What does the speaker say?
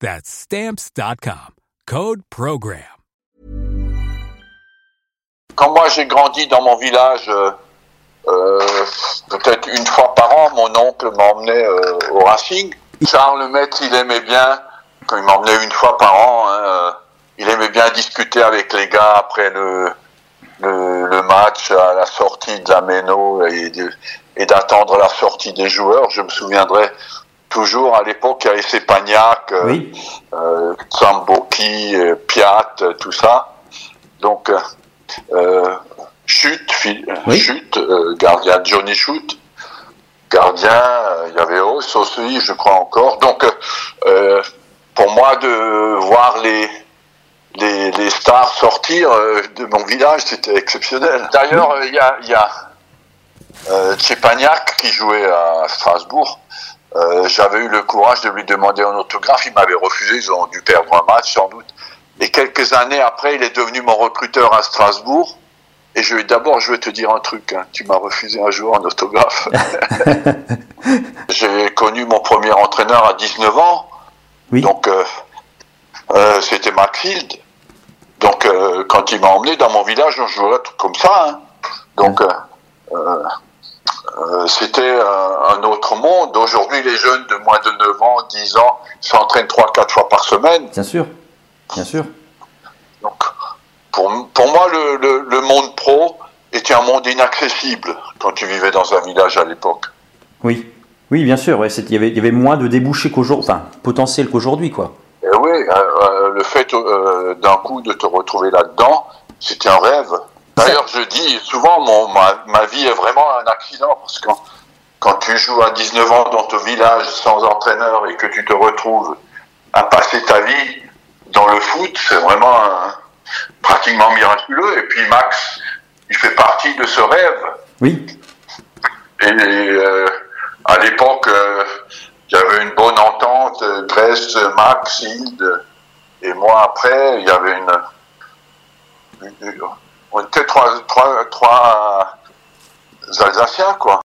That's Stamps.com. Code PROGRAM. Quand moi j'ai grandi dans mon village, euh, euh, peut-être une fois par an, mon oncle m'emmenait euh, au Racing. Charles le maître, il aimait bien, quand il m'emmenait une fois par an, hein, il aimait bien discuter avec les gars après le match, à la sortie de la méno et, de- et d'attendre la sortie des joueurs. Je me souviendrai toujours à l'époque, il y avait Sepagnac, euh, Oui. euh, euh, Piat, tout ça. Donc, euh, Chute, Oui. Chute, euh, gardien Johnny Chute, gardien, il y avait aussi, je crois encore. Donc, pour moi, de voir les, les, les stars sortir de mon village, c'était exceptionnel. D'ailleurs, il y a, y a qui jouait à Strasbourg. Euh, J'avais eu le courage de lui demander un autographe. Il m'avait refusé. Ils ont dû perdre un match sans doute. Et quelques années après, il est devenu mon recruteur à Strasbourg. Et je d'abord, je vais te dire un truc. hein. Tu m'as refusé un jour un autographe. J'ai connu mon premier entraîneur à 19 ans. Oui. Donc, euh, euh, c'était Macfield. Donc, euh, quand il m'a emmené dans mon village, on jouait comme ça. hein. Donc, euh, c'était un autre monde. Aujourd'hui, les jeunes de moins de 9 ans, 10 ans, s'entraînent 3-4 fois par semaine. Bien sûr. Bien sûr. Donc, pour, pour moi, le, le, le monde pro était un monde inaccessible quand tu vivais dans un village à l'époque. Oui. Oui, bien sûr. Ouais, il, y avait, il y avait moins de débouchés qu'aujourd'hui, enfin, potentiel qu'aujourd'hui, quoi. Et oui, euh, euh, le fait euh, d'un coup de te retrouver là-dedans, c'était un rêve. D'ailleurs, je dis souvent, mon, ma, ma vie est vraiment un accident parce que quand, quand tu joues à 19 ans dans ton village sans entraîneur et que tu te retrouves à passer ta vie dans le foot, c'est vraiment un- pratiquement miraculeux. Et puis Max, il fait partie de ce rêve. Oui. Et euh, à l'époque, euh, il y avait une bonne entente, euh, Grèce, Max, Hilde, et moi après, il y avait une... une- une- on était trois, trois, trois Alsaciens, quoi.